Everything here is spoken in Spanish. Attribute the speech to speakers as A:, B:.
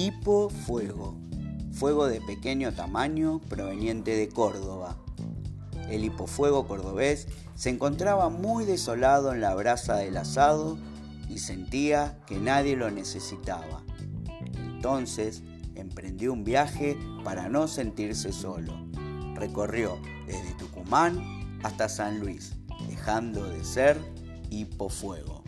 A: Hipo Fuego, fuego de pequeño tamaño proveniente de Córdoba. El hipofuego cordobés se encontraba muy desolado en la brasa del asado y sentía que nadie lo necesitaba. Entonces emprendió un viaje para no sentirse solo. Recorrió desde Tucumán hasta San Luis, dejando de ser hipofuego.